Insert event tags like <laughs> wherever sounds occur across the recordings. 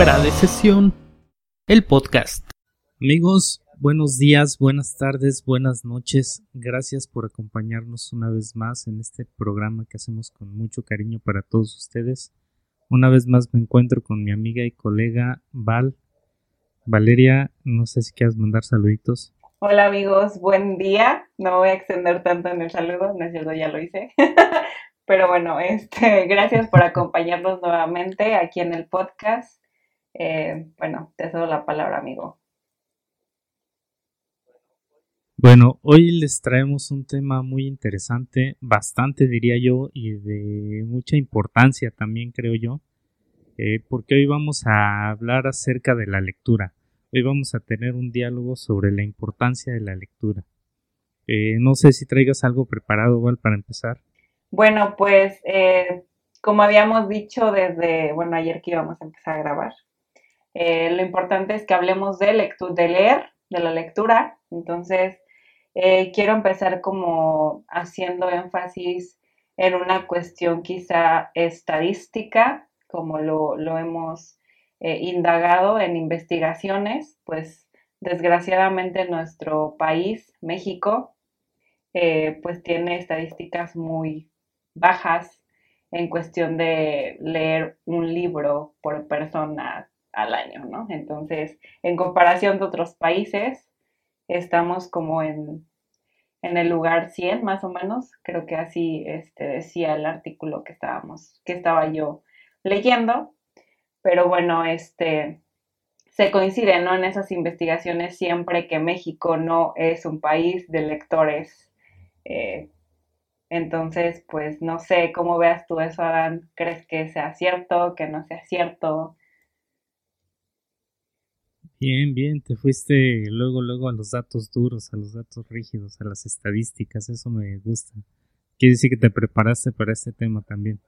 Fuera de sesión, el podcast. Amigos, buenos días, buenas tardes, buenas noches. Gracias por acompañarnos una vez más en este programa que hacemos con mucho cariño para todos ustedes. Una vez más me encuentro con mi amiga y colega Val. Valeria, no sé si quieres mandar saluditos. Hola amigos, buen día. No voy a extender tanto en el saludo, no es cierto, ya lo hice. <laughs> Pero bueno, este, gracias por acompañarnos nuevamente aquí en el podcast. Eh, bueno, te cedo la palabra, amigo. Bueno, hoy les traemos un tema muy interesante, bastante diría yo, y de mucha importancia también creo yo, eh, porque hoy vamos a hablar acerca de la lectura. Hoy vamos a tener un diálogo sobre la importancia de la lectura. Eh, no sé si traigas algo preparado, Val, para empezar. Bueno, pues eh, como habíamos dicho desde, bueno, ayer que íbamos a empezar a grabar, eh, lo importante es que hablemos de, de leer, de la lectura. Entonces, quiero empezar como haciendo énfasis en una cuestión quizá estadística, como lo, lo hemos eh, indagado en investigaciones, pues desgraciadamente nuestro país, México, eh, pues tiene estadísticas muy bajas en cuestión de leer un libro por persona al año, ¿no? Entonces, en comparación de otros países, estamos como en, en el lugar 100 más o menos, creo que así este, decía el artículo que estábamos, que estaba yo leyendo, pero bueno, este, se coincide, ¿no? En esas investigaciones siempre que México no es un país de lectores. Eh, entonces, pues no sé cómo veas tú eso, Adán. ¿Crees que sea cierto, que no sea cierto? Bien, bien, te fuiste luego, luego a los datos duros, a los datos rígidos, a las estadísticas, eso me gusta. Quiere decir que te preparaste para este tema también.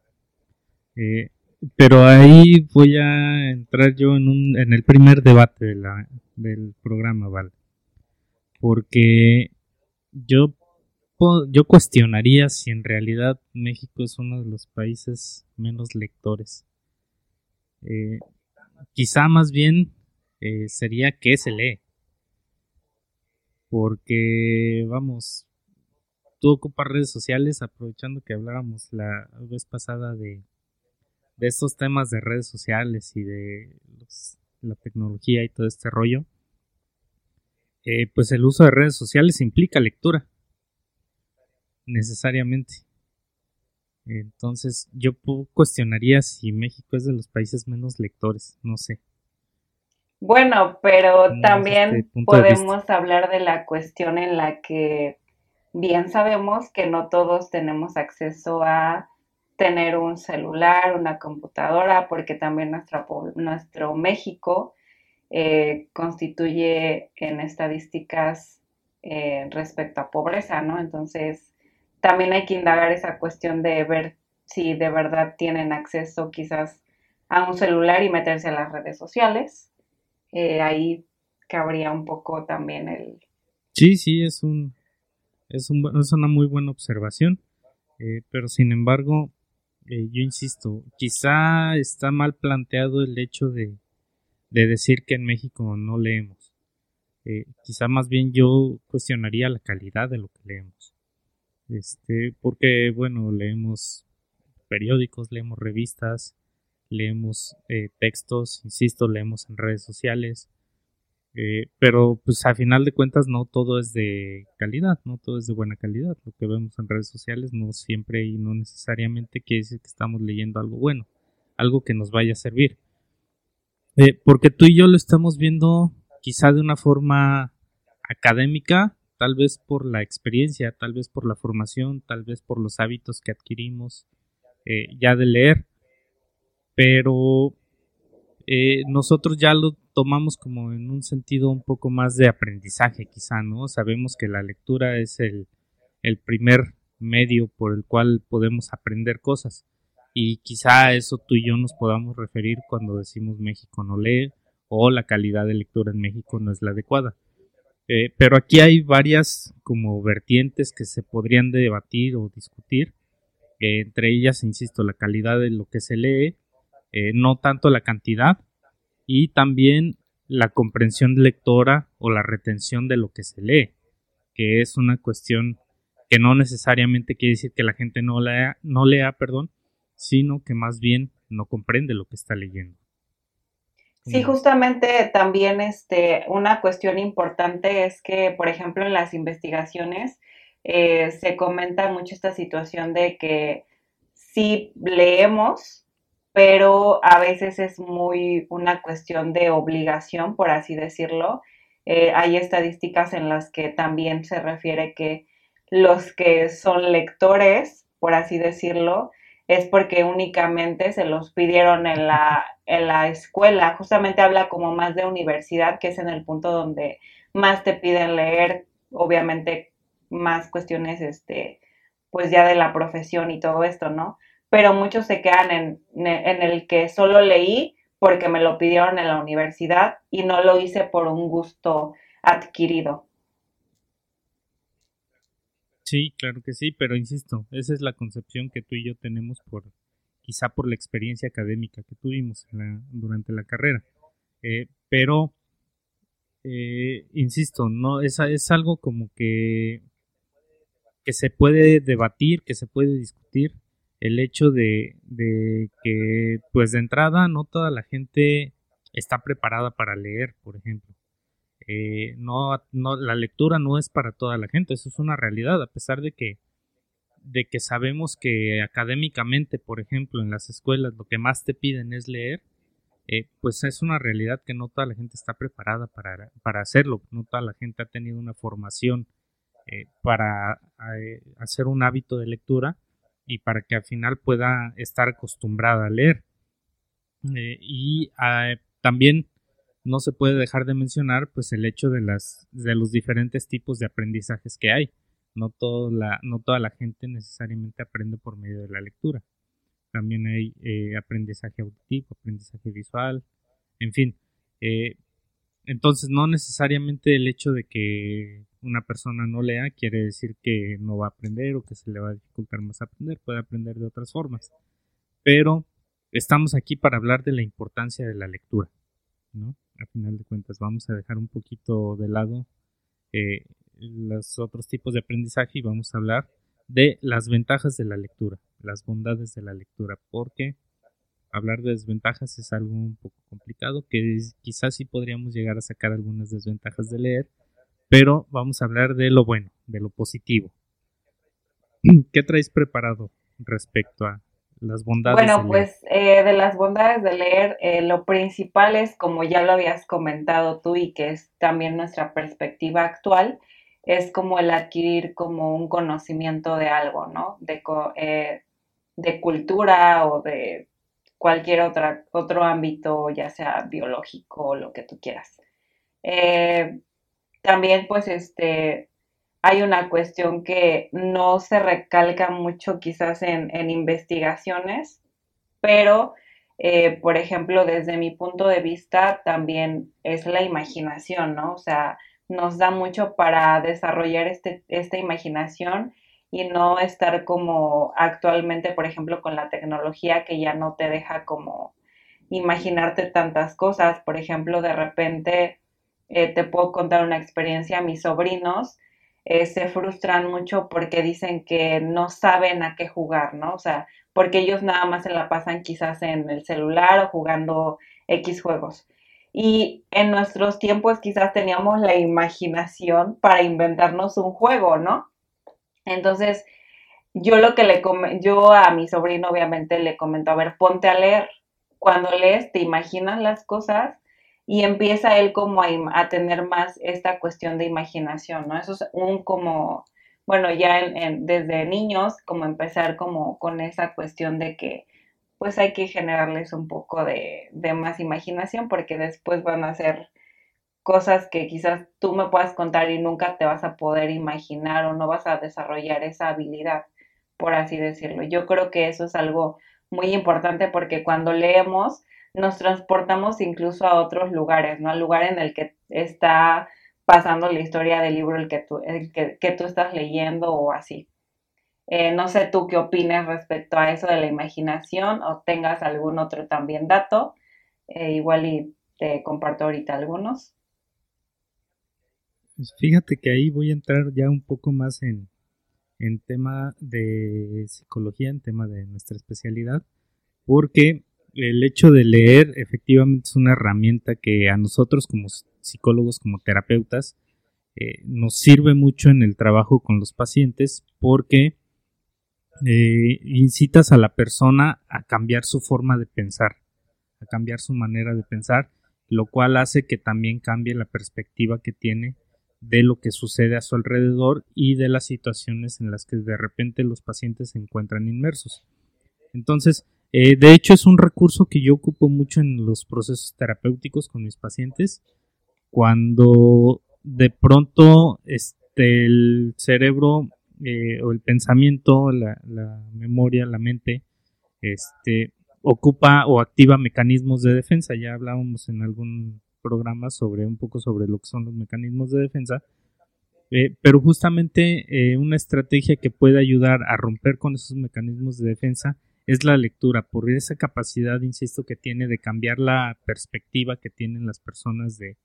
Eh, pero ahí voy a entrar yo en, un, en el primer debate de la, del programa, ¿vale? Porque yo, yo cuestionaría si en realidad México es uno de los países menos lectores. Eh, quizá más bien eh, sería que se lee. Porque, vamos, tú ocupas redes sociales, aprovechando que hablábamos la vez pasada de de estos temas de redes sociales y de la tecnología y todo este rollo, eh, pues el uso de redes sociales implica lectura, necesariamente. Entonces yo cuestionaría si México es de los países menos lectores, no sé. Bueno, pero también podemos hablar de la cuestión en la que bien sabemos que no todos tenemos acceso a tener un celular, una computadora, porque también nuestro México eh, constituye en estadísticas eh, respecto a pobreza, ¿no? Entonces, también hay que indagar esa cuestión de ver si de verdad tienen acceso quizás a un celular y meterse a las redes sociales. Eh, ahí cabría un poco también el... Sí, sí, es un... Es, un, es una muy buena observación, pero sin embargo, eh, yo insisto, quizá está mal planteado el hecho de, de decir que en México no leemos. Eh, quizá más bien yo cuestionaría la calidad de lo que leemos. Este, porque bueno, leemos periódicos, leemos revistas, leemos eh, textos, insisto, leemos en redes sociales, eh, pero pues a final de cuentas no todo es de calidad, no todo es de buena calidad. Lo que vemos en redes sociales no siempre y no necesariamente quiere decir que estamos leyendo algo bueno, algo que nos vaya a servir. Eh, porque tú y yo lo estamos viendo quizá de una forma académica, tal vez por la experiencia, tal vez por la formación, tal vez por los hábitos que adquirimos eh, ya de leer, pero nosotros ya lo tomamos como en un sentido un poco más de aprendizaje quizá, ¿no? Sabemos que la lectura es el, el primer medio por el cual podemos aprender cosas y quizá a eso tú y yo nos podamos referir cuando decimos México no lee o la calidad de lectura en México no es la adecuada. Eh, pero aquí hay varias como vertientes que se podrían debatir o discutir. Eh, entre ellas, insisto, la calidad de lo que se lee, eh, no tanto la cantidad, y también la comprensión lectora o la retención de lo que se lee, que es una cuestión que no necesariamente quiere decir que la gente no lea, no lea, perdón, sino que más bien no comprende lo que está leyendo. Sí, justamente también este, una cuestión importante es que, por ejemplo, en las investigaciones eh, se comenta mucho esta situación de que sí leemos, pero a veces es muy una cuestión de obligación, por así decirlo. Eh, hay estadísticas en las que también se refiere que los que son lectores, por así decirlo, es porque únicamente se los pidieron en la, en la escuela. Justamente habla como más de universidad, que es en el punto donde más te piden leer, obviamente más cuestiones, este, pues ya de la profesión y todo esto, ¿no? Pero muchos se quedan en, en el que solo leí porque me lo pidieron en la universidad y no lo hice por un gusto adquirido. Sí, claro que sí, pero insisto, esa es la concepción que tú y yo tenemos por quizá por la experiencia académica que tuvimos durante la carrera. Eh, pero, eh, insisto, no es, es algo como que, que se puede debatir, que se puede discutir, el hecho de, que, pues de entrada, no toda la gente está preparada para leer, por ejemplo. Eh, no, no, la lectura no es para toda la gente, eso es una realidad, a pesar de que, de que sabemos que académicamente, por ejemplo, en las escuelas lo que más te piden es leer, eh, pues es una realidad que no toda la gente está preparada para, para hacerlo, no toda la gente ha tenido una formación eh, para hacer un hábito de lectura y para que al final pueda estar acostumbrada a leer. y también no se puede dejar de mencionar pues el hecho de las de los diferentes tipos de aprendizajes que hay. No, la, no toda la gente necesariamente aprende por medio de la lectura. También hay eh, aprendizaje auditivo, aprendizaje visual, en fin. Entonces no necesariamente el hecho de que una persona no lea quiere decir que no va a aprender o que se le va a dificultar más aprender, puede aprender de otras formas. Pero estamos aquí para hablar de la importancia de la lectura, ¿no? a final de cuentas vamos a dejar un poquito de lado eh, los otros tipos de aprendizaje y vamos a hablar de las ventajas de la lectura, las bondades de la lectura, porque hablar de desventajas es algo un poco complicado, que quizás sí podríamos llegar a sacar algunas desventajas de leer, pero vamos a hablar de lo bueno, de lo positivo. <clears throat> ¿Qué traes preparado respecto a las bondades. Bueno, pues eh, de las bondades de leer, eh, lo principal es, como ya lo habías comentado tú y que es también nuestra perspectiva actual, es como el adquirir como un conocimiento de algo, ¿no? De, eh, de cultura o de cualquier otra, otro ámbito, ya sea biológico lo que tú quieras. también, pues, este, hay una cuestión que no se recalca mucho quizás en, investigaciones, pero, eh, por ejemplo, desde mi punto de vista también es la imaginación, ¿no? O sea, nos da mucho para desarrollar este, esta imaginación y no estar como actualmente, por ejemplo, con la tecnología que ya no te deja como imaginarte tantas cosas. Por ejemplo, de repente eh, te puedo contar una experiencia, mis sobrinos, eh, se frustran mucho porque dicen que no saben a qué jugar, ¿no? O sea, porque ellos nada más se la pasan quizás en el celular o jugando X juegos. Y en nuestros tiempos quizás teníamos la imaginación para inventarnos un juego, ¿no? Entonces, yo lo que le yo a mi sobrino obviamente le comento, a ver, ponte a leer. Cuando lees, te imaginas las cosas y empieza él como a, tener más esta cuestión de imaginación, ¿no? Eso es un como, bueno, ya desde niños, como empezar como con esa cuestión de que pues hay que generarles un poco de, de más imaginación porque después van a ser cosas que quizás tú me puedas contar y nunca te vas a poder imaginar o no vas a desarrollar esa habilidad, por así decirlo. Yo creo que eso es algo muy importante porque cuando leemos, nos transportamos incluso a otros lugares, ¿no? Al lugar en el que está pasando la historia del libro el que tú, el que, tú estás leyendo o así. Eh, no sé tú qué opines respecto a eso de la imaginación o tengas algún otro también dato. Eh, igual y te comparto ahorita algunos. Pues fíjate que ahí voy a entrar ya un poco más en, en tema de psicología, en tema de nuestra especialidad, porque el hecho de leer efectivamente es una herramienta que a nosotros como psicólogos, como terapeutas, eh, nos sirve mucho en el trabajo con los pacientes porque eh, incitas a la persona a cambiar su forma de pensar, a cambiar su manera de pensar, lo cual hace que también cambie la perspectiva que tiene de lo que sucede a su alrededor y de las situaciones en las que de repente los pacientes se encuentran inmersos. Entonces, eh, de hecho es un recurso que yo ocupo mucho en los procesos terapéuticos con mis pacientes. Cuando de pronto este, el cerebro eh, o el pensamiento, la, la, memoria, la mente, este, ocupa o activa mecanismos de defensa. Ya hablábamos en algún programa sobre un poco sobre lo que son los mecanismos de defensa. Eh, pero justamente eh, una estrategia que puede ayudar a romper con esos mecanismos de defensa es la lectura, por esa capacidad, insisto, que tiene de cambiar la perspectiva que tienen las personas de,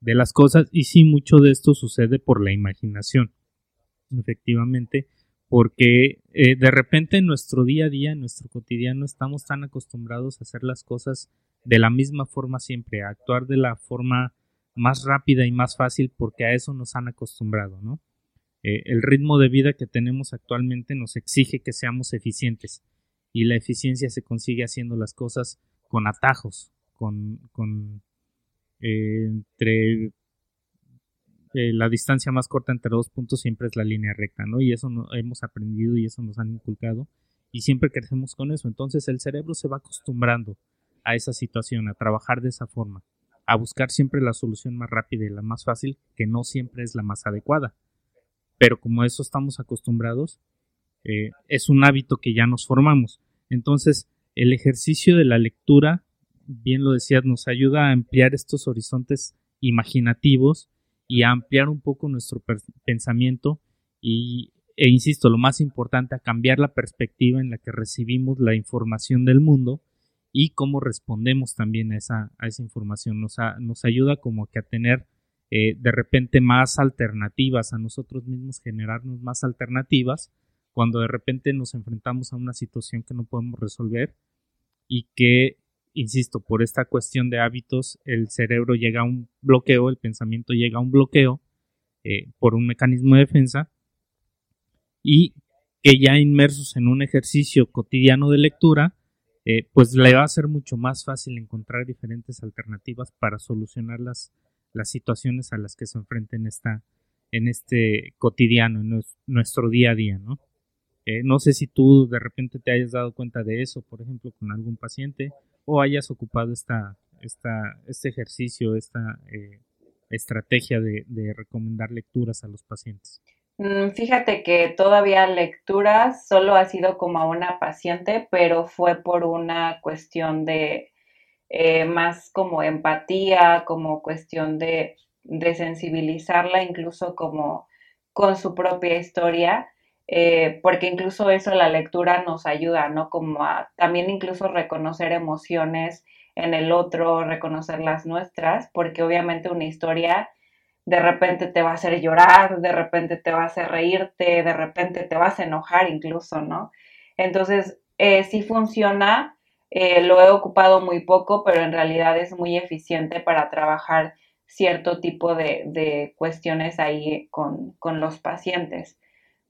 de las cosas. Y sí, mucho de esto sucede por la imaginación, efectivamente, porque eh, de repente en nuestro día a día, en nuestro cotidiano, estamos tan acostumbrados a hacer las cosas de la misma forma siempre, a actuar de la forma más rápida y más fácil porque a eso nos han acostumbrado, ¿no? Eh, el ritmo de vida que tenemos actualmente nos exige que seamos eficientes y la eficiencia se consigue haciendo las cosas con atajos, con, con eh, entre eh, la distancia más corta entre dos puntos siempre es la línea recta, ¿no? Y eso no, hemos aprendido y eso nos han inculcado y siempre crecemos con eso. Entonces el cerebro se va acostumbrando a esa situación, a trabajar de esa forma, a buscar siempre la solución más rápida y la más fácil, que no siempre es la más adecuada. Pero como eso estamos acostumbrados, eh, es un hábito que ya nos formamos. Entonces, el ejercicio de la lectura, bien lo decías, nos ayuda a ampliar estos horizontes imaginativos y a ampliar un poco nuestro pensamiento y, e insisto, lo más importante, a cambiar la perspectiva en la que recibimos la información del mundo y cómo respondemos también a esa, a esa información. Nos, ayuda como que a tener eh, de repente más alternativas a nosotros mismos, generarnos más alternativas cuando de repente nos enfrentamos a una situación que no podemos resolver y que, insisto, por esta cuestión de hábitos, el cerebro llega a un bloqueo, el pensamiento llega a un bloqueo eh, por un mecanismo de defensa y que ya inmersos en un ejercicio cotidiano de lectura, eh, pues le va a ser mucho más fácil encontrar diferentes alternativas para solucionar las, las situaciones a las que se enfrenten esta, en este cotidiano, en nuestro día a día, ¿no? Eh, no sé si tú de repente te hayas dado cuenta de eso, por ejemplo, con algún paciente, o hayas ocupado esta, esta, este ejercicio, esta eh, estrategia de, de recomendar lecturas a los pacientes. Mm, fíjate que todavía lecturas solo ha sido como a una paciente, pero fue por una cuestión de eh, más como empatía, como cuestión de, de, sensibilizarla incluso como con su propia historia, eh, porque incluso eso la lectura nos ayuda, ¿no? Como a también incluso reconocer emociones en el otro, reconocer las nuestras, porque obviamente una historia de repente te va a hacer llorar, de repente te va a hacer reírte, de repente te vas a enojar incluso, ¿no? Entonces, eh, sí funciona, eh, lo he ocupado muy poco, pero en realidad es muy eficiente para trabajar cierto tipo de, cuestiones ahí con, los pacientes.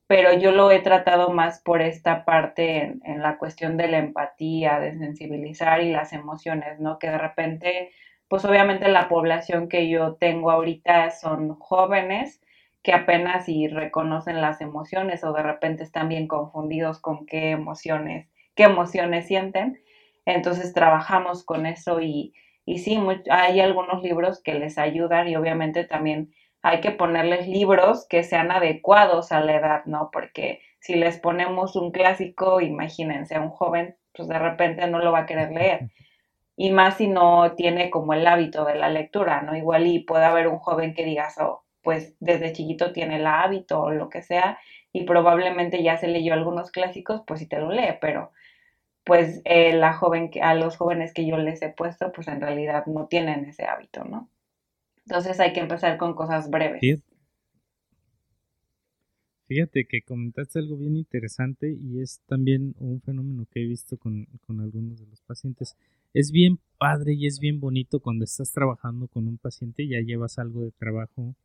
Pero yo lo he tratado más por esta parte en, en la cuestión de la empatía, de sensibilizar y las emociones, ¿no? Que de repente pues obviamente la población que yo tengo ahorita son jóvenes que apenas y reconocen las emociones o de repente están bien confundidos con qué emociones, qué emociones sienten. Entonces trabajamos con eso y, y sí, hay algunos libros que les ayudan y obviamente también hay que ponerles libros que sean adecuados a la edad, ¿no? Porque si les ponemos un clásico, imagínense, a un joven, pues de repente no lo va a querer leer y más si no tiene como el hábito de la lectura, ¿no? Igual y puede haber un joven que diga, oh, pues desde chiquito tiene el hábito o lo que sea y probablemente ya se leyó algunos clásicos, pues si te lo lee, pero pues eh, la joven que, a los jóvenes que yo les he puesto, pues en realidad no tienen ese hábito, ¿no? Entonces hay que empezar con cosas breves. Fíjate que comentaste algo bien interesante y es también un fenómeno que he visto con, con, algunos de los pacientes. Es bien padre y es bien bonito cuando estás trabajando con un paciente, ya llevas algo de trabajo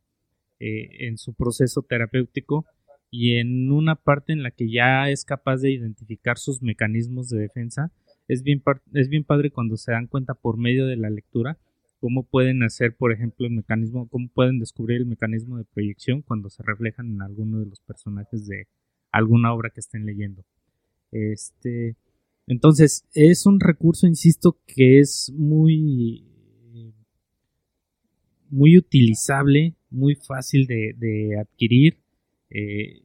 eh, en su proceso terapéutico y en una parte en la que ya es capaz de identificar sus mecanismos de defensa. Es bien, es bien padre cuando se dan cuenta por medio de la lectura cómo pueden hacer, por ejemplo, el mecanismo, cómo pueden descubrir el mecanismo de proyección cuando se reflejan en alguno de los personajes de alguna obra que estén leyendo. Este, entonces, es un recurso, insisto, que es muy, muy utilizable, muy fácil de, adquirir eh,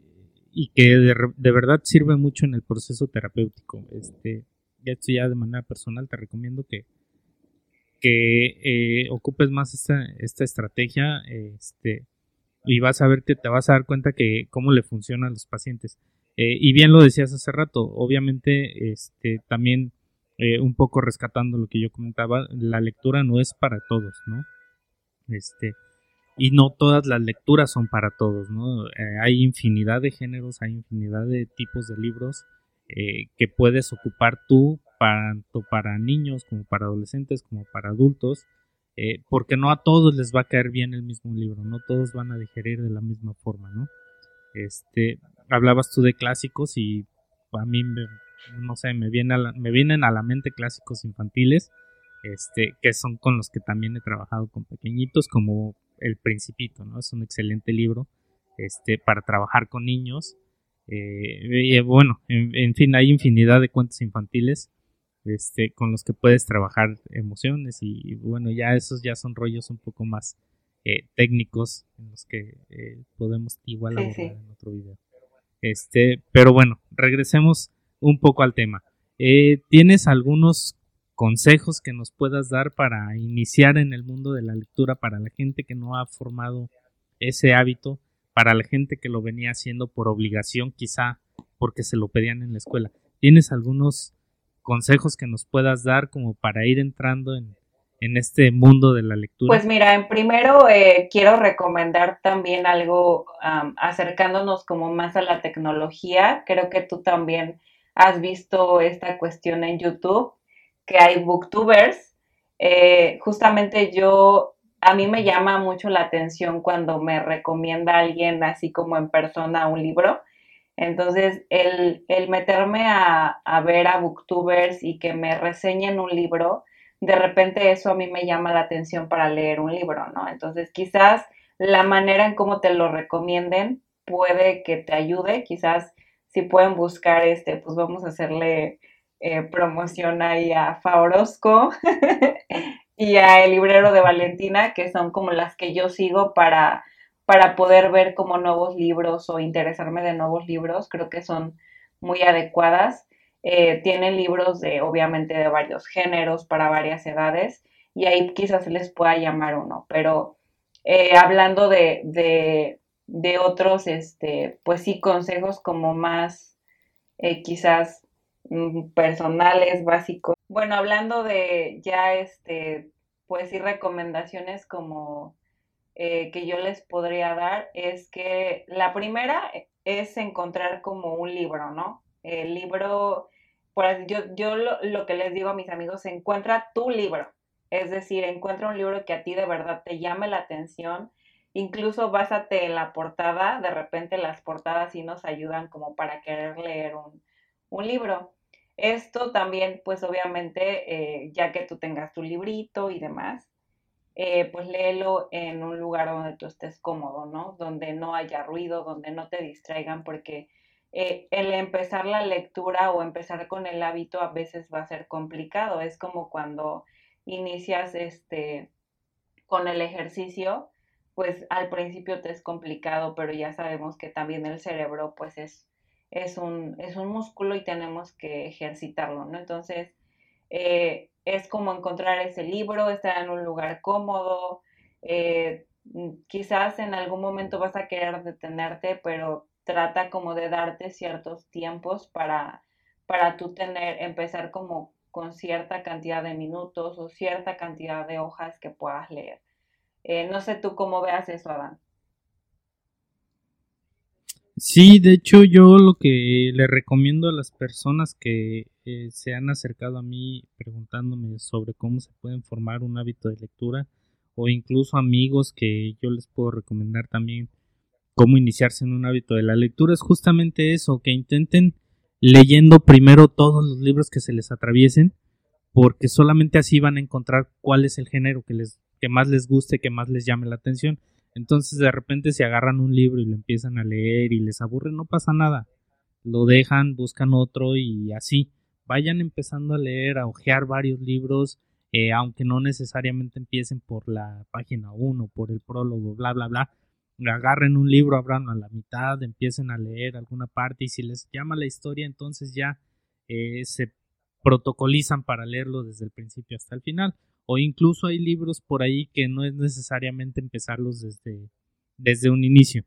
y que de, verdad sirve mucho en el proceso terapéutico. Este, esto ya de manera personal te recomiendo que, que eh, ocupes más esta, esta estrategia este, y vas a ver que te vas a dar cuenta que cómo le funciona a los pacientes. Eh, y bien lo decías hace rato, obviamente este, también eh, un poco rescatando lo que yo comentaba, la lectura no es para todos, ¿no? Este, y no todas las lecturas son para todos, ¿no? hay infinidad de géneros, hay infinidad de tipos de libros que puedes ocupar tú tanto para niños como para adolescentes como para adultos, eh, porque no a todos les va a caer bien el mismo libro, no todos van a digerir de la misma forma, ¿no? Este, hablabas tú de clásicos y a mí, no sé, me, viene me vienen a la mente clásicos infantiles, este, que son con los que también he trabajado con pequeñitos, como El Principito, ¿no? Es un excelente libro, este, para trabajar con niños. Eh, bueno, en, fin, hay infinidad de cuentos infantiles este, con los que puedes trabajar emociones y, bueno, ya esos ya son rollos un poco más eh, técnicos en los que eh, podemos igual abordar en otro video. Este, pero bueno, regresemos un poco al tema. Eh, ¿Tienes algunos consejos que nos puedas dar para iniciar en el mundo de la lectura para la gente que no ha formado ese hábito, para la gente que lo venía haciendo por obligación, quizá porque se lo pedían en la escuela? ¿Tienes algunos consejos que nos puedas dar como para ir entrando en, este mundo de la lectura? Pues mira, en primero eh, quiero recomendar también algo acercándonos como más a la tecnología. Creo que tú también has visto esta cuestión en YouTube, que hay booktubers. Eh, justamente yo, a mí me llama mucho la atención cuando me recomienda alguien así como en persona un libro entonces, el, meterme a, ver a booktubers y que me reseñen un libro, de repente eso a mí me llama la atención para leer un libro, ¿no? Entonces, quizás la manera en cómo te lo recomienden puede que te ayude, quizás si pueden buscar este, pues vamos a hacerle eh, promoción ahí a Faorosco <laughs> y a El Librero de Valentina, que son como las que yo sigo para para poder ver como nuevos libros o interesarme de nuevos libros, creo que son muy adecuadas. Eh, tienen libros de, obviamente, de varios géneros para varias edades y ahí quizás les pueda llamar uno, pero eh, hablando de, de, de, otros, este, pues sí, consejos como más eh, quizás mm, personales, básicos. Bueno, hablando de ya, este, pues sí, recomendaciones como eh, que yo les podría dar es que la primera es encontrar como un libro, ¿no? El libro, pues yo, yo lo, que les digo a mis amigos, encuentra tu libro, es decir, encuentra un libro que a ti de verdad te llame la atención, incluso básate en la portada, de repente las portadas sí nos ayudan como para querer leer un, un libro. Esto también, pues obviamente, eh, ya que tú tengas tu librito y demás, eh, pues léelo en un lugar donde tú estés cómodo, ¿no? Donde no haya ruido, donde no te distraigan, porque eh, el empezar la lectura o empezar con el hábito a veces va a ser complicado. Es como cuando inicias este con el ejercicio, pues al principio te es complicado, pero ya sabemos que también el cerebro pues es, es, un, es un músculo y tenemos que ejercitarlo, ¿no? Entonces, eh, es como encontrar ese libro, estar en un lugar cómodo. Eh, mm, quizás en algún momento vas a querer detenerte, pero trata como de darte ciertos tiempos para, para tú tener, empezar como con cierta cantidad de minutos o cierta cantidad de hojas que puedas leer. Eh, no sé tú cómo veas eso, Adán. Sí, de hecho yo lo que le recomiendo a las personas que eh, se han acercado a mí preguntándome sobre cómo se pueden formar un hábito de lectura o incluso amigos que yo les puedo recomendar también cómo iniciarse en un hábito de la lectura es justamente eso, que intenten leyendo primero todos los libros que se les atraviesen porque solamente así van a encontrar cuál es el género que les que más les guste, que más les llame la atención entonces de repente se agarran un libro y lo empiezan a leer y les aburre, no pasa nada. Lo dejan, buscan otro y así. Vayan empezando a leer, a hojear varios libros, eh, aunque no necesariamente empiecen por la página 1, por el prólogo, bla, bla, bla. Agarren un libro, abran a la mitad, empiecen a leer alguna parte y si les llama la historia, entonces ya eh, se protocolizan para leerlo desde el principio hasta el final o incluso hay libros por ahí que no es necesariamente empezarlos desde, desde un inicio.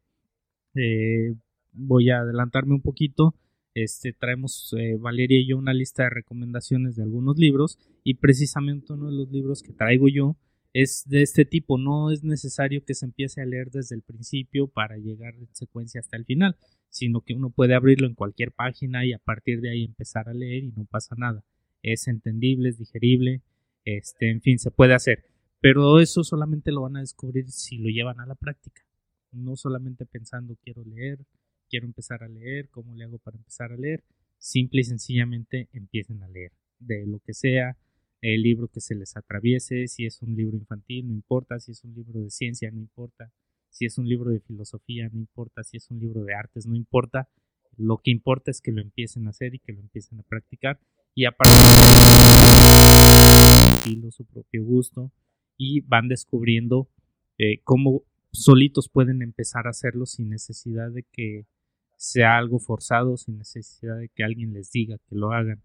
Eh, voy a adelantarme un poquito. Este, traemos eh, Valeria y yo una lista de recomendaciones de algunos libros y precisamente uno de los libros que traigo yo es de este tipo. No es necesario que se empiece a leer desde el principio para llegar en secuencia hasta el final, sino que uno puede abrirlo en cualquier página y a partir de ahí empezar a leer y no pasa nada. Es entendible, es digerible, este, en fin, se puede hacer. Pero eso solamente lo van a descubrir si lo llevan a la práctica. No solamente pensando quiero leer, quiero empezar a leer, cómo le hago para empezar a leer. Simple y sencillamente empiecen a leer. De lo que sea, el libro que se les atraviese, si es un libro infantil, no importa, si es un libro de ciencia, no importa, si es un libro de filosofía, no importa, si es un libro de artes, no importa. Lo que importa es que lo empiecen a hacer y que lo empiecen a practicar y a partir de su propio gusto y van descubriendo eh, cómo solitos pueden empezar a hacerlo sin necesidad de que sea algo forzado, sin necesidad de que alguien les diga que lo hagan.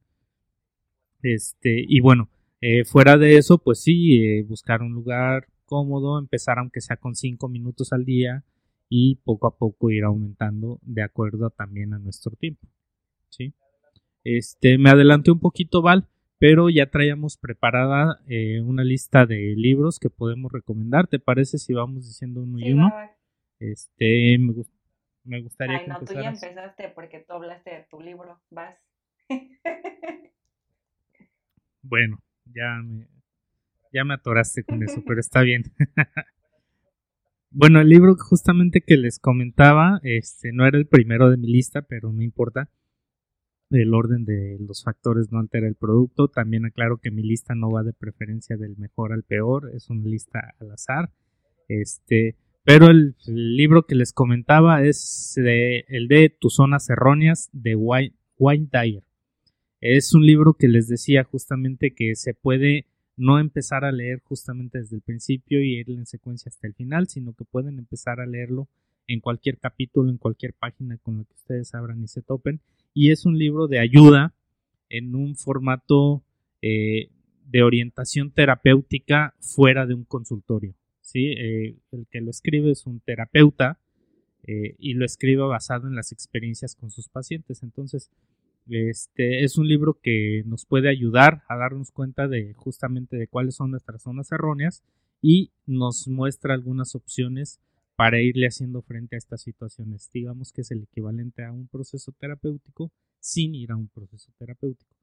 Este, y bueno, eh, fuera de eso, pues sí, eh, buscar un lugar cómodo, empezar aunque sea con cinco minutos al día y poco a poco ir aumentando de acuerdo también a nuestro tiempo. ¿sí? Este, me adelanté un poquito, Val, pero ya traíamos preparada eh, una lista de libros que podemos recomendar. ¿Te parece si vamos diciendo uno y uno? Este, me, me gustaría Ay, no, tú ya empezaste porque tú hablaste de tu libro. Vas. <laughs> bueno, ya me, ya me atoraste con eso, <laughs> pero está bien. <laughs> bueno, el libro justamente que les comentaba, este, no era el primero de mi lista, pero no importa el orden de los factores no altera el producto. También aclaro que mi lista no va de preferencia del mejor al peor, es una lista al azar. Este, pero el, libro que les comentaba es de, el de Tus zonas erróneas de Wayne, Dyer. Es un libro que les decía justamente que se puede no empezar a leer justamente desde el principio y ir en secuencia hasta el final, sino que pueden empezar a leerlo en cualquier capítulo, en cualquier página con la que ustedes abran y se topen y es un libro de ayuda en un formato eh, de orientación terapéutica fuera de un consultorio. ¿sí? Eh, el que lo escribe es un terapeuta eh, y lo escribe basado en las experiencias con sus pacientes. Entonces, este es un libro que nos puede ayudar a darnos cuenta de justamente de cuáles son nuestras zonas erróneas y nos muestra algunas opciones para irle haciendo frente a estas situaciones. Digamos que es el equivalente a un proceso terapéutico sin ir a un proceso terapéutico.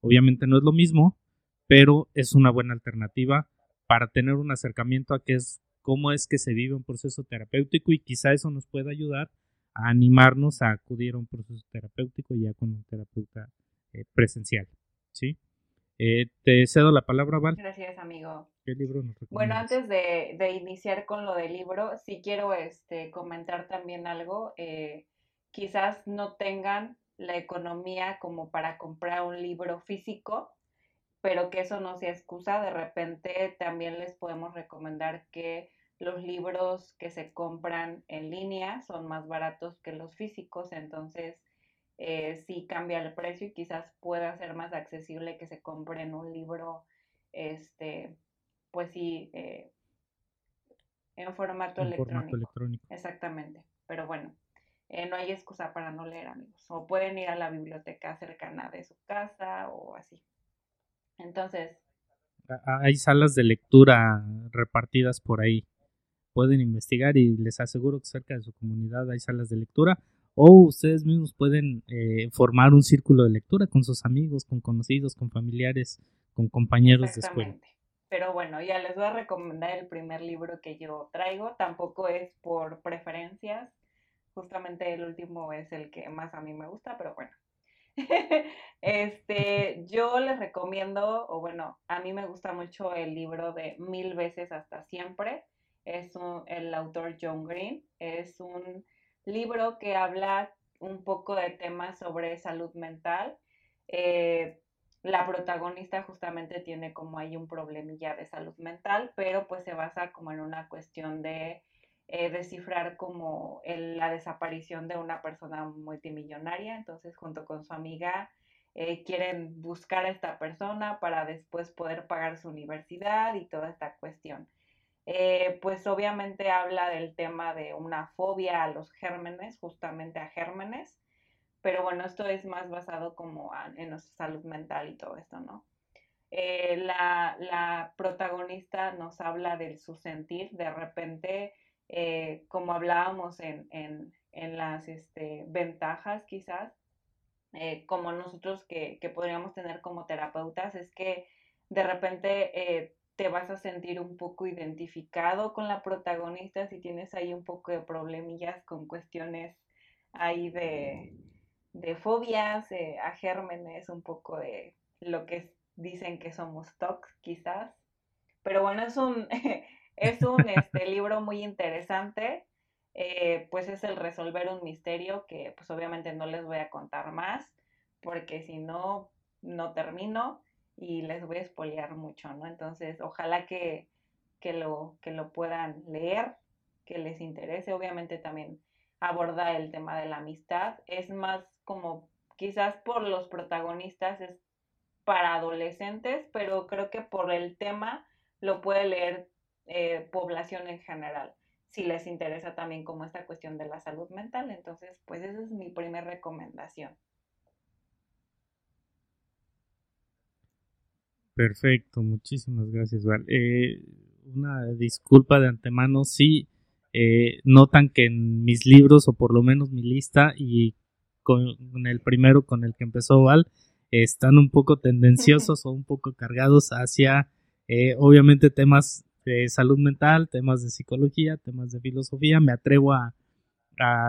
Obviamente no es lo mismo, pero es una buena alternativa para tener un acercamiento a qué es cómo es que se vive un proceso terapéutico y quizá eso nos pueda ayudar a animarnos a acudir a un proceso terapéutico ya con un terapeuta eh, presencial, ¿sí? Eh, te cedo la palabra, Val. Gracias, amigo. ¿Qué libro nos Bueno, antes de, iniciar con lo del libro, sí quiero este, comentar también algo. Eh, quizás no tengan la economía como para comprar un libro físico, pero que eso no sea excusa. De repente también les podemos recomendar que los libros que se compran en línea son más baratos que los físicos, entonces eh, sí cambia el precio y quizás pueda ser más accesible que se compren un libro, este, pues sí, eh, en formato, electrónico. Exactamente. Pero bueno, eh, no hay excusa para no leer, amigos. O pueden ir a la biblioteca cercana de su casa o así. Entonces. Hay salas de lectura repartidas por ahí. Pueden investigar y les aseguro que cerca de su comunidad hay salas de lectura. O ustedes mismos pueden eh, formar un círculo de lectura con sus amigos, con conocidos, con familiares, con compañeros de escuela. Pero bueno, ya les voy a recomendar el primer libro que yo traigo. Tampoco es por preferencias. Justamente el último es el que más a mí me gusta, pero bueno. <laughs> este, yo les recomiendo, o bueno, a mí me gusta mucho el libro de Mil veces hasta siempre. Es el autor John Green. Es un libro que habla un poco de temas sobre salud mental. Eh, la protagonista justamente tiene como ahí un problemilla de salud mental, pero pues se basa como en una cuestión de eh, descifrar como la desaparición de una persona multimillonaria. Entonces, junto con su amiga, eh, quieren buscar a esta persona para después poder pagar su universidad y toda esta cuestión. Eh, pues obviamente habla del tema de una fobia a los gérmenes, justamente a gérmenes, pero bueno, esto es más basado como en nuestra salud mental y todo esto, ¿no? Eh, la, protagonista nos habla de su sentir, de repente, eh, como hablábamos en, las este, ventajas quizás, como nosotros que, que, podríamos tener como terapeutas, es que de repente te vas a sentir un poco identificado con la protagonista si tienes ahí un poco de problemillas con cuestiones ahí de de fobias eh, a gérmenes, un poco de lo que dicen que somos TOC, quizás. Pero bueno, es un, <laughs> es un este, libro muy interesante. Eh, pues es el resolver un misterio que pues obviamente no les voy a contar más, porque si no, no termino y les voy a espolear mucho, ¿no? Entonces, ojalá que, que, lo, que lo puedan leer, que les interese. Obviamente también aborda el tema de la amistad. Es más como quizás por los protagonistas es para adolescentes, pero creo que por el tema lo puede leer eh, población en general, si les interesa también como esta cuestión de la salud mental. Entonces, pues esa es mi primera recomendación. Perfecto, muchísimas gracias, Val. Eh, una disculpa de antemano, sí, eh, notan que en mis libros, o por lo menos mi lista, y con el primero con el que empezó Val, están un poco tendenciosos <laughs> o un poco cargados hacia, eh, obviamente, temas de salud mental, temas de psicología, temas de filosofía. Me atrevo a,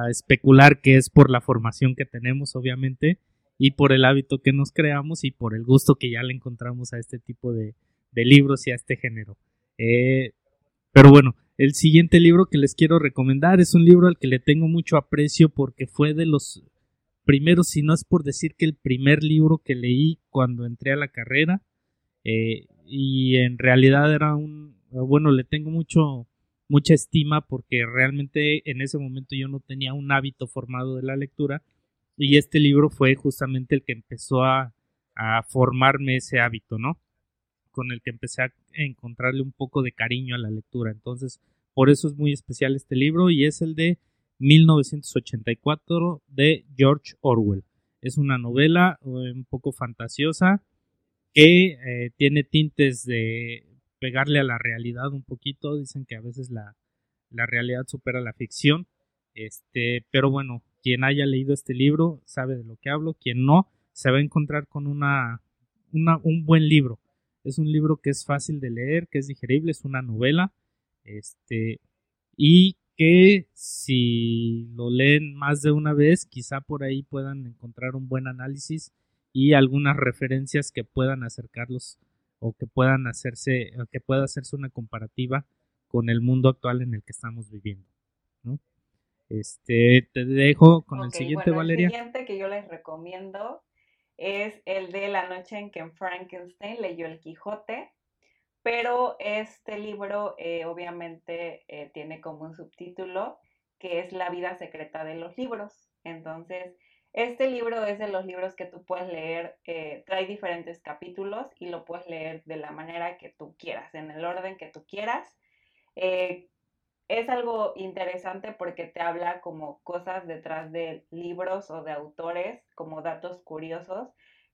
especular que es por la formación que tenemos, obviamente, y por el hábito que nos creamos y por el gusto que ya le encontramos a este tipo de, libros y a este género. Eh, pero bueno, el siguiente libro que les quiero recomendar es un libro al que le tengo mucho aprecio porque fue de los primeros, si no es por decir que el primer libro que leí cuando entré a la carrera. Eh, y en realidad era un, bueno, le tengo mucho, mucha estima porque realmente en ese momento yo no tenía un hábito formado de la lectura y este libro fue justamente el que empezó a, formarme ese hábito, ¿no? con el que empecé a encontrarle un poco de cariño a la lectura. Entonces, por eso es muy especial este libro y es el de 1984 de George Orwell. Es una novela eh, un poco fantasiosa que eh, tiene tintes de pegarle a la realidad un poquito. Dicen que a veces la, la realidad supera la ficción. Este, pero bueno, quien haya leído este libro sabe de lo que hablo. Quien no, se va a encontrar con una, un buen libro. Es un libro que es fácil de leer, que es digerible, es una novela. Este, y que si lo leen más de una vez, quizá por ahí puedan encontrar un buen análisis y algunas referencias que puedan acercarlos o que puedan hacerse, que pueda hacerse una comparativa con el mundo actual en el que estamos viviendo. Este, te dejo con el siguiente, Valeria. El siguiente que yo les recomiendo es el de la noche en que Frankenstein leyó el Quijote, pero este libro eh, obviamente eh, tiene como un subtítulo que es La vida secreta de los libros. Entonces, este libro es de los libros que tú puedes leer, eh, trae diferentes capítulos y lo puedes leer de la manera que tú quieras, en el orden que tú quieras. Es algo interesante porque te habla como cosas detrás de libros o de autores, como datos curiosos,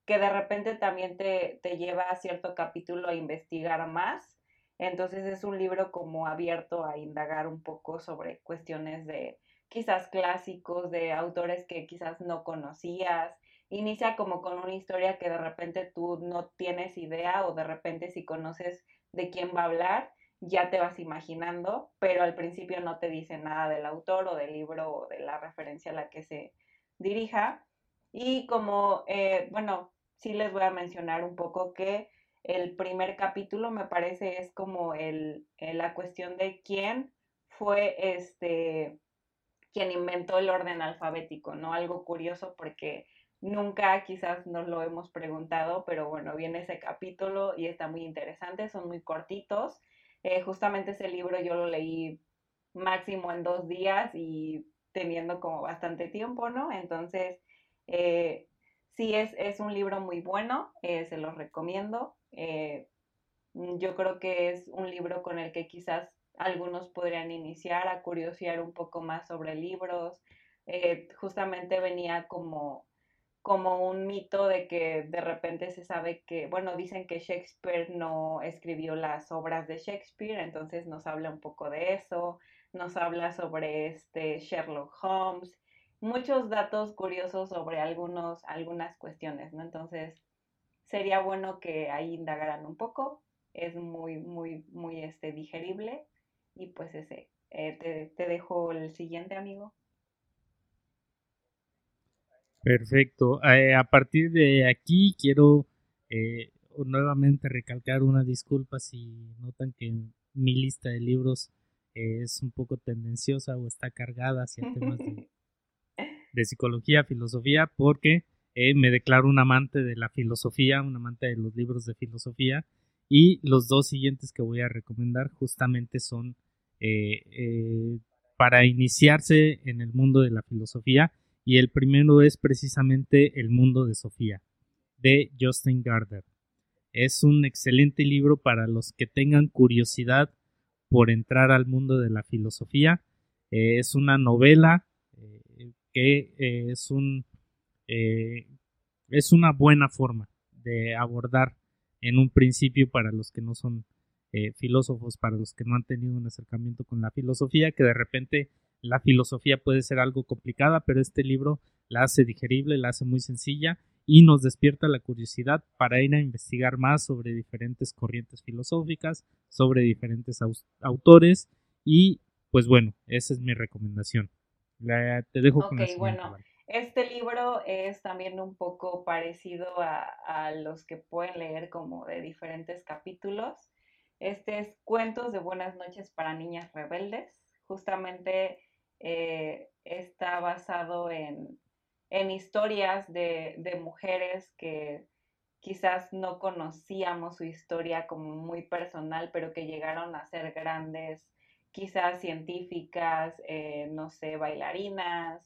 que de repente también te, te lleva a cierto capítulo a investigar más. Entonces es un libro como abierto a indagar un poco sobre cuestiones de quizás clásicos, de autores que quizás no conocías. Inicia como con una historia que de repente tú no tienes idea o de repente si conoces de quién va a hablar, ya te vas imaginando, pero al principio no te dice nada del autor o del libro o de la referencia a la que se dirija. Y como, eh, bueno, sí les voy a mencionar un poco que el primer capítulo me parece es como el, eh, la cuestión de quién fue este quien inventó el orden alfabético, ¿no? Algo curioso porque nunca quizás nos lo hemos preguntado, pero bueno, viene ese capítulo y está muy interesante, son muy cortitos eh, justamente ese libro yo lo leí máximo en dos días y teniendo como bastante tiempo, ¿no? Entonces, eh, sí, es, es, un libro muy bueno, eh, se los recomiendo. yo creo que es un libro con el que quizás algunos podrían iniciar a curiosear un poco más sobre libros. justamente venía como como un mito de que de repente se sabe que, bueno, dicen que Shakespeare no escribió las obras de Shakespeare, entonces nos habla un poco de eso, nos habla sobre este Sherlock Holmes, muchos datos curiosos sobre algunos, algunas cuestiones, ¿no? Entonces, sería bueno que ahí indagaran un poco, es muy, muy, muy este, digerible y pues ese, eh, te, te dejo el siguiente, amigo. Perfecto. Eh, a partir de aquí quiero eh, nuevamente recalcar una disculpa si notan que mi lista de libros es un poco tendenciosa o está cargada hacia temas <laughs> de, psicología, filosofía, porque eh, me declaro un amante de la filosofía, un amante de los libros de filosofía, y los dos siguientes que voy a recomendar justamente son para iniciarse en el mundo de la filosofía y el primero es precisamente El mundo de Sofía, de Justin Gardner. Es un excelente libro para los que tengan curiosidad por entrar al mundo de la filosofía. Eh, es una novela eh, que eh, es un es una buena forma de abordar en un principio para los que no son filósofos, para los que no han tenido un acercamiento con la filosofía, que de repente la filosofía puede ser algo complicada, pero este libro la hace digerible, la hace muy sencilla y nos despierta la curiosidad para ir a investigar más sobre diferentes corrientes filosóficas, sobre diferentes autores y pues bueno, esa es mi recomendación. te dejo con Ok, bueno, este libro es también un poco parecido a, a los que pueden leer como de diferentes capítulos. Este es Cuentos de Buenas noches para Niñas Rebeldes. Justamente eh, está basado en, historias de, mujeres que quizás no conocíamos su historia como muy personal, pero que llegaron a ser grandes, quizás científicas, eh, no sé, bailarinas.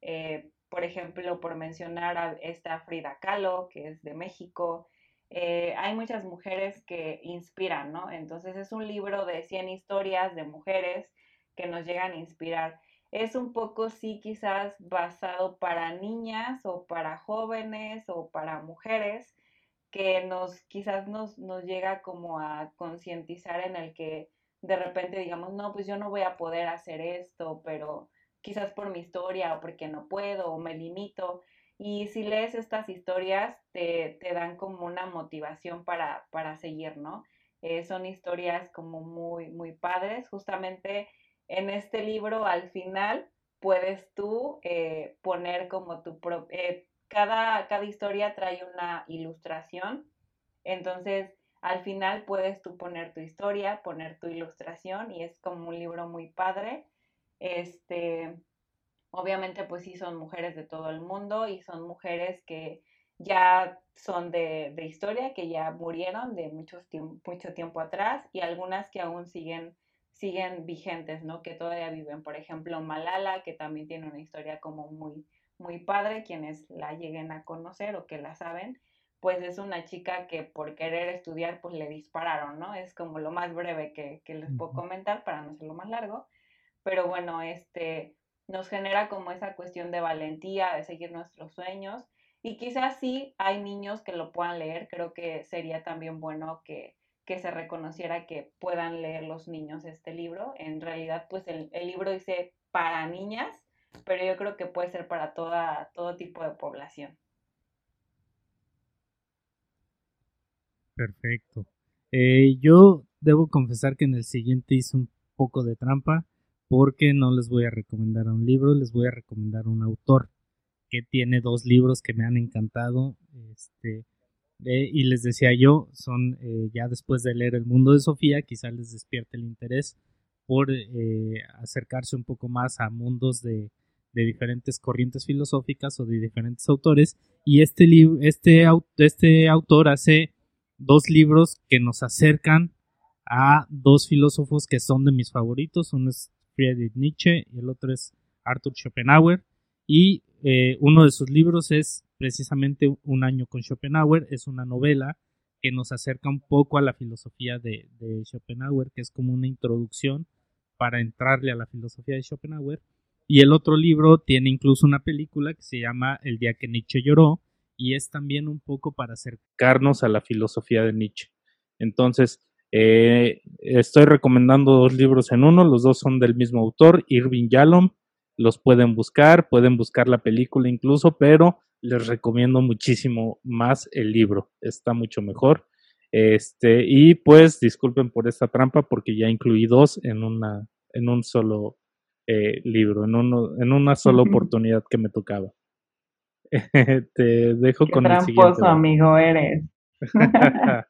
Eh, por ejemplo, por mencionar a esta Frida Kahlo, que es de México. hay muchas mujeres que inspiran, ¿no? Entonces es un libro de 100 historias de mujeres que nos llegan a inspirar es un poco, sí, quizás basado para niñas o para jóvenes o para mujeres, que nos quizás nos, nos llega como a concientizar en el que de repente digamos, no, pues yo no voy a poder hacer esto, pero quizás por mi historia o porque no puedo o me limito. Y si lees estas historias, te, te dan como una motivación para, para seguir, ¿no? Eh, son historias como muy, muy padres. Justamente en este libro al final puedes tú eh, poner como tu propio, eh, cada, cada historia trae una ilustración, entonces al final puedes tú poner tu historia, poner tu ilustración y es como un libro muy padre. Este, obviamente pues sí son mujeres de todo el mundo y son mujeres que ya son de, de historia, que ya murieron de mucho tiempo atrás y algunas que aún siguen siguen vigentes, ¿no? Que todavía viven. Por ejemplo, Malala, que también tiene una historia como muy, muy padre, quienes la lleguen a conocer o que la saben, pues es una chica que por querer estudiar, pues le dispararon, ¿no? Es como lo más breve que, les puedo comentar para no ser lo más largo. pero bueno, este nos genera como esa cuestión de valentía, de seguir nuestros sueños. Y quizás sí hay niños que lo puedan leer, creo que sería también bueno que, que se reconociera que puedan leer los niños este libro. En realidad, pues el, el libro dice para niñas, pero yo creo que puede ser para toda, todo tipo de población. Perfecto. Eh, yo debo confesar que en el siguiente hice un poco de trampa porque no les voy a recomendar un libro, les voy a recomendar un autor que tiene dos libros que me han encantado. Este, eh, y les decía yo, son eh, ya después de leer El mundo de Sofía, quizá les despierte el interés por acercarse un poco más a mundos de, de, diferentes corrientes filosóficas o de diferentes autores. Y este, este, este autor hace dos libros que nos acercan a dos filósofos que son de mis favoritos. Uno es Friedrich Nietzsche y el otro es Arthur Schopenhauer. Y eh, uno de sus libros es precisamente Un año con Schopenhauer. Es una novela que nos acerca un poco a la filosofía de, Schopenhauer, que es como una introducción para entrarle a la filosofía de Schopenhauer. Y el otro libro tiene incluso una película que se llama El día que Nietzsche lloró, y es también un poco para acercarnos a la filosofía de Nietzsche. Entonces, eh, estoy recomendando dos libros en uno, los dos son del mismo autor, Irving Yalom, los pueden buscar, pueden buscar la película incluso, pero les recomiendo muchísimo más el libro, está mucho mejor. Este, y pues disculpen por esta trampa porque ya incluí dos en una, en un solo eh, libro, en, uno, en una sola <laughs> oportunidad que me tocaba. <laughs> Te dejo con el siguiente. amigo eres. <laughs>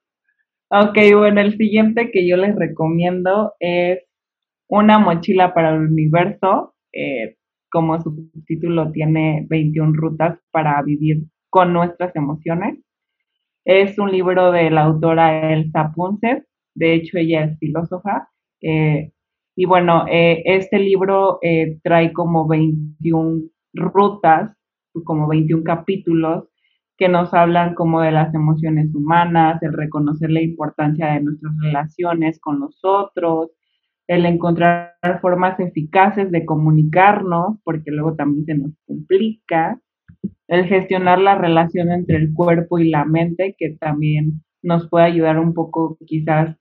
ok, bueno, el siguiente que yo les recomiendo es Una mochila para el universo. Eh, como su título tiene 21 rutas para vivir con nuestras emociones. Es un libro de la autora Elsa Punce, de hecho ella es filósofa. Eh, y bueno, eh, este libro trae como 21 rutas como 21 capítulos que nos hablan como de las emociones humanas, el reconocer la importancia de nuestras relaciones con los otros, el encontrar formas eficaces de comunicarnos, porque luego también se nos complica, el gestionar la relación entre el cuerpo y la mente, que también nos puede ayudar un poco quizás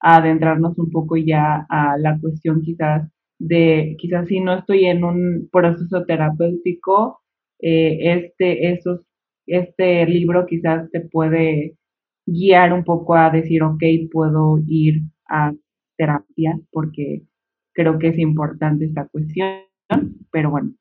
a adentrarnos un poco ya a la cuestión quizás de, quizás si no estoy en un proceso terapéutico, eh, este, esos, este libro quizás te puede guiar un poco a decir, ok, puedo ir a terapia porque creo que es importante esta cuestión, pero bueno,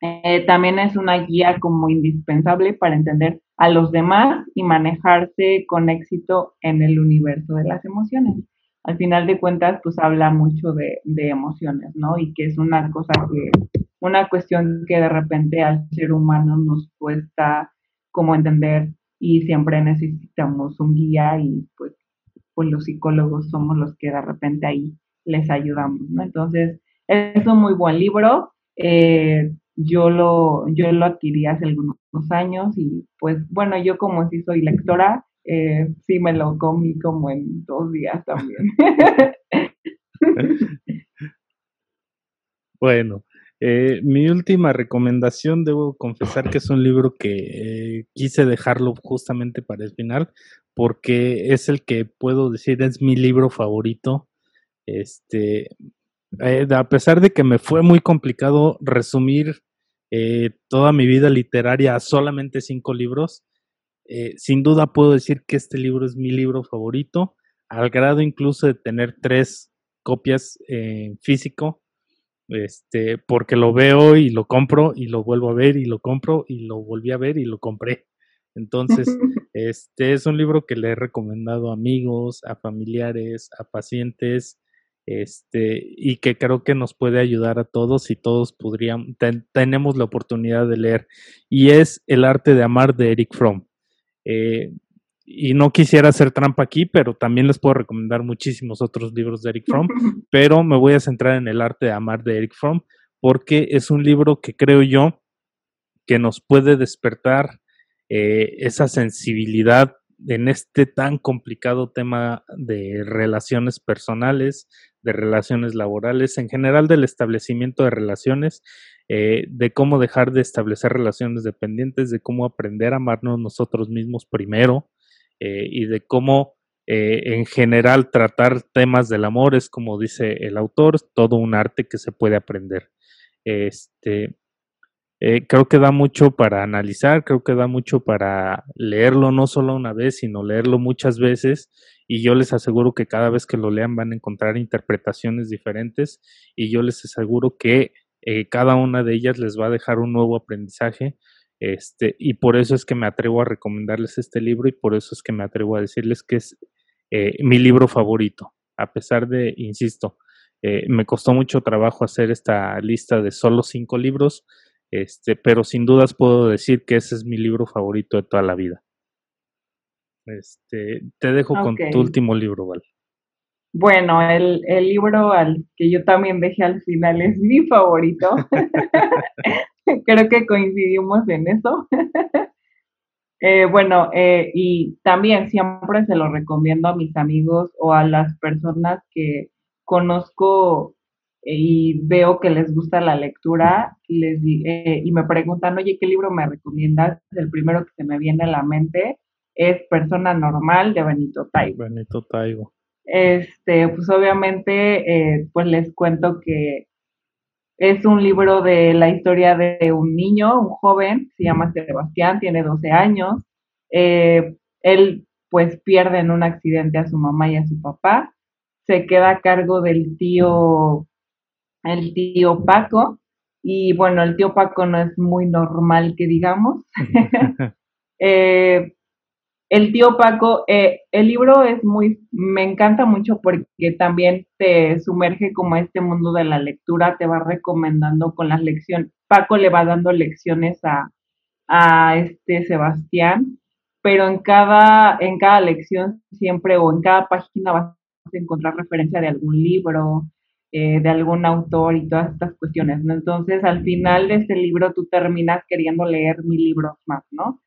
eh, también es una guía como indispensable para entender a los demás y manejarse con éxito en el universo de las emociones. Al final de cuentas, pues habla mucho de, de emociones, ¿no? Y que es una cosa que una cuestión que de repente al ser humano nos cuesta como entender y siempre necesitamos un guía y pues, pues los psicólogos somos los que de repente ahí les ayudamos, ¿no? Entonces, es un muy buen libro. Eh, yo lo, yo lo adquirí hace algunos años y pues bueno, yo como sí soy lectora, eh, sí me lo comí como en dos días también. <laughs> bueno, eh, mi última recomendación, debo confesar que es un libro que eh, quise dejarlo justamente para el final, porque es el que puedo decir es mi libro favorito. Este, eh, a pesar de que me fue muy complicado resumir toda mi vida literaria a solamente cinco libros, sin duda puedo decir que este libro es mi libro favorito, al grado incluso de tener tres copias en físico este, porque lo veo y lo compro y lo vuelvo a ver y lo compro y lo volví a ver y lo compré. Entonces, <laughs> este es un libro que le he recomendado a amigos, a familiares, a pacientes, este, y que creo que nos puede ayudar a todos y todos podríamos, tenemos la oportunidad de leer. Y es El arte de amar de Eric Fromm. Eh, y no quisiera hacer trampa aquí, pero también les puedo recomendar muchísimos otros libros de Eric Fromm, <laughs> pero me voy a centrar en el arte de amar de Eric Fromm, porque es un libro que creo yo que nos puede despertar eh, esa sensibilidad en este tan complicado tema de relaciones personales, de relaciones laborales, en general del establecimiento de relaciones, eh, de cómo dejar de establecer relaciones dependientes, de cómo aprender a amarnos nosotros mismos primero eh, y de cómo en general tratar temas del amor es como dice el autor, todo un arte que se puede aprender. Este, eh, creo que da mucho para analizar, creo que da mucho para leerlo no solo una vez, sino leerlo muchas veces. Y yo les aseguro que cada vez que lo lean van a encontrar interpretaciones diferentes. Y yo les aseguro que eh, cada una de ellas les va a dejar un nuevo aprendizaje. Este, y por eso es que me atrevo a recomendarles este libro y por eso es que me atrevo a decirles que es eh, mi libro favorito, a pesar de, insisto, me costó mucho trabajo hacer esta lista de solo cinco libros, este, pero sin dudas puedo decir que ese es mi libro favorito de toda la vida. Este, te dejo con tu último libro, Val. Bueno, el, el, libro al que yo también dejé al final es mi favorito. <laughs> Creo que coincidimos en eso. <laughs> eh, bueno, eh, y también siempre se lo recomiendo a mis amigos o a las personas que conozco y veo que les gusta la lectura les, eh, y me preguntan, oye, ¿qué libro me recomiendas? El primero que se me viene a la mente es Persona Normal de Benito Taibo. Benito Taibo. Este, pues obviamente, eh, pues les cuento que es un libro de la historia de un niño, un joven, se llama Sebastián, tiene 12 años. Eh, él pues pierde en un accidente a su mamá y a su papá. Se queda a cargo del tío el tío Paco. Y bueno, el tío Paco no es muy normal que digamos. <laughs> Eh, el tío Paco, eh, el libro es muy, me encanta mucho porque también te sumerge como a este mundo de la lectura, te va recomendando con las lecciones. Paco le va dando lecciones a, a este Sebastián, pero en cada, en cada lección siempre o en cada página vas a encontrar referencia de algún libro, eh, de algún autor y todas estas cuestiones, ¿no? Entonces, al final de este libro tú terminas queriendo leer mil libros más, ¿no?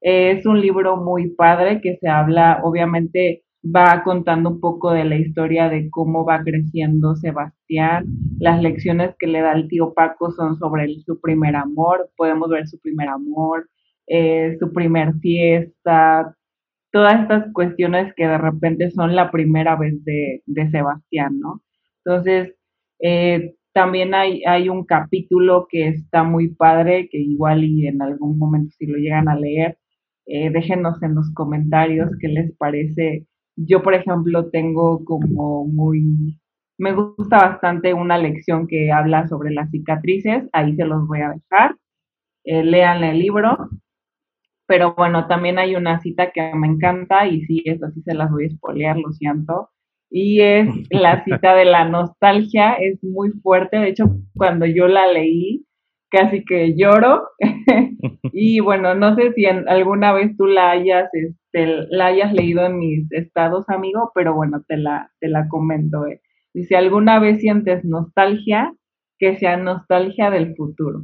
es un libro muy padre que se habla, obviamente va contando un poco de la historia de cómo va creciendo Sebastián. Las lecciones que le da el tío Paco son sobre su primer amor, podemos ver su primer amor, eh, su primer fiesta, todas estas cuestiones que de repente son la primera vez de, de Sebastián, ¿no? Entonces, eh, también hay, hay un capítulo que está muy padre, que igual y en algún momento si lo llegan a leer, eh, déjenos en los comentarios qué les parece. Yo, por ejemplo, tengo como muy, me gusta bastante una lección que habla sobre las cicatrices, ahí se los voy a dejar. Eh, lean el libro. Pero bueno, también hay una cita que me encanta y sí, eso sí se las voy a spoilear, lo siento y es la cita de la nostalgia, es muy fuerte, de hecho cuando yo la leí casi que lloro <laughs> y bueno, no sé si alguna vez tú la hayas, este, la hayas leído en mis estados, amigo, pero bueno, te la, te la comento. Eh. Y si alguna vez sientes nostalgia, que sea nostalgia del futuro.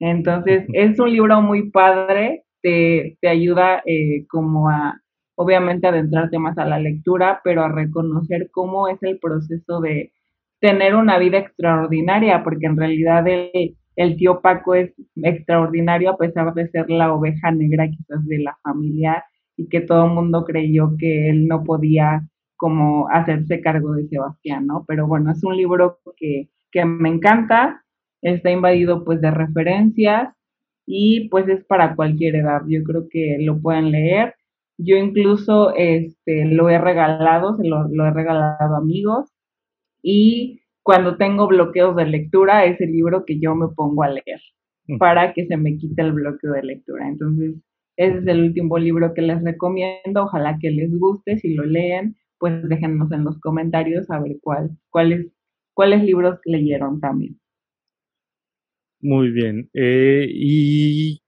Entonces, es un libro muy padre, te, te ayuda eh, como a obviamente adentrarte más a la lectura, pero a reconocer cómo es el proceso de tener una vida extraordinaria, porque en realidad el, tío Paco es extraordinario a pesar de ser la oveja negra quizás de la familia y que todo el mundo creyó que él no podía como hacerse cargo de Sebastián, ¿no? Pero bueno, es un libro que, que me encanta, está invadido pues de referencias y pues es para cualquier edad, yo creo que lo pueden leer yo incluso este, lo he regalado, se lo, he regalado a amigos y cuando tengo bloqueos de lectura es el libro que yo me pongo a leer mm. para que se me quite el bloqueo de lectura. Entonces, ese es el último libro que les recomiendo. Ojalá que les guste. Si lo leen, pues déjenos en los comentarios a ver cuál, cuáles, cuáles libros leyeron también. Muy bien. Eh, ¿Y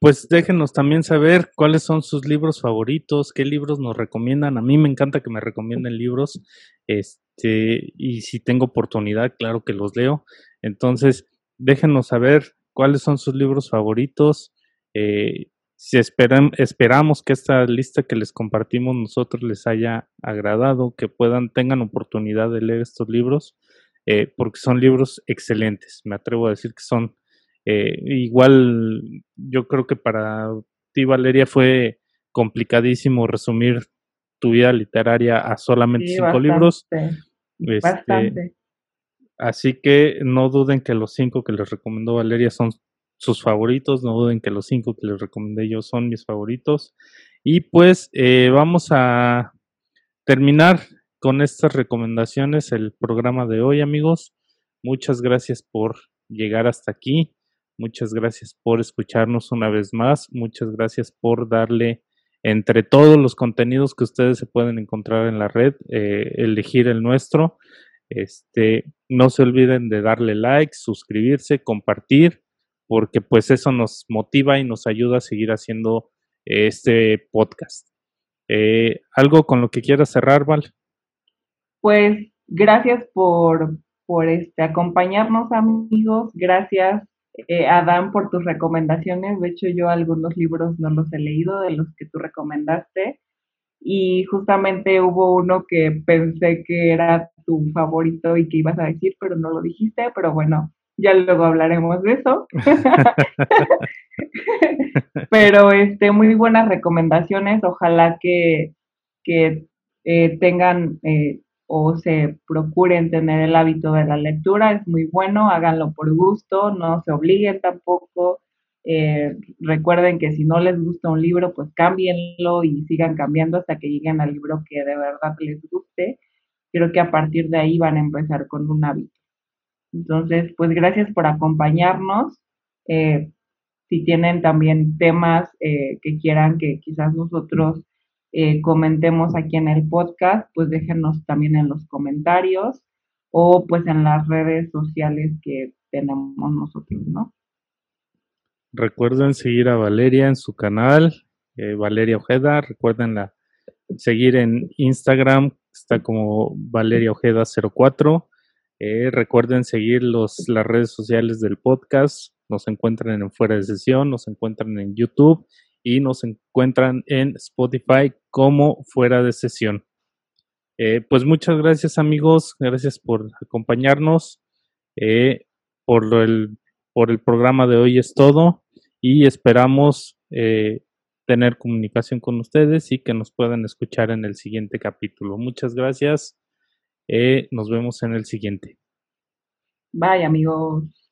pues déjenos también saber cuáles son sus libros favoritos, qué libros nos recomiendan. A mí me encanta que me recomienden libros, este, y si tengo oportunidad, claro que los leo. Entonces, déjenos saber cuáles son sus libros favoritos. Eh, Si esperan, esperamos que esta lista que les compartimos nosotros les haya agradado, que puedan, tengan oportunidad de leer estos libros, eh, porque son libros excelentes. Me atrevo a decir que son eh, igual, yo creo que para ti, Valeria, fue complicadísimo resumir tu vida literaria a solamente cinco libros. Este, bastante. Así que no duden que los cinco que les recomendó Valeria son sus favoritos, no duden que los cinco que les recomendé yo son mis favoritos. Y pues eh, vamos a terminar con estas recomendaciones el programa de hoy, amigos. Muchas gracias por llegar hasta aquí. Muchas gracias por escucharnos una vez más. Muchas gracias por darle entre todos los contenidos que ustedes se pueden encontrar en la red, eh, elegir el nuestro. Este, no se olviden de darle like, suscribirse, compartir porque pues eso nos motiva y nos ayuda a seguir haciendo este podcast. Eh, ¿Algo con lo que quieras cerrar, Val? Pues gracias por, por este, acompañarnos, amigos. Gracias, eh, Adán, por tus recomendaciones. De hecho, yo algunos libros no los he leído de los que tú recomendaste. Y justamente hubo uno que pensé que era tu favorito y que ibas a decir, pero no lo dijiste. Pero bueno, ya luego hablaremos de eso. <laughs> Pero este, muy buenas recomendaciones, ojalá que, que eh, tengan eh, o se procuren tener el hábito de la lectura, es muy bueno, háganlo por gusto, no se obliguen tampoco. Eh, recuerden que si no les gusta un libro, pues cámbienlo y sigan cambiando hasta que lleguen al libro que de verdad les guste. Creo que a partir de ahí van a empezar con un hábito. Entonces, pues gracias por acompañarnos. Eh, si tienen también temas eh, que quieran que quizás nosotros eh, comentemos aquí en el podcast, pues déjenos también en los comentarios o pues en las redes sociales que tenemos nosotros, ¿no? Recuerden seguir a Valeria en su canal, Valeria Ojeda. Recuerden la, seguir en Instagram, está como Valeria Ojeda 04. Eh, recuerden seguir los, las redes sociales del podcast. Nos encuentran en Fuera de Sesión, nos encuentran en YouTube y nos encuentran en Spotify como Fuera de Sesión. Eh, pues muchas gracias amigos, gracias por acompañarnos. Eh, por, el, por el programa de hoy es todo y esperamos tener comunicación con ustedes y que nos puedan escuchar en el siguiente capítulo. Muchas gracias. Eh, nos vemos en el siguiente. Bye amigos.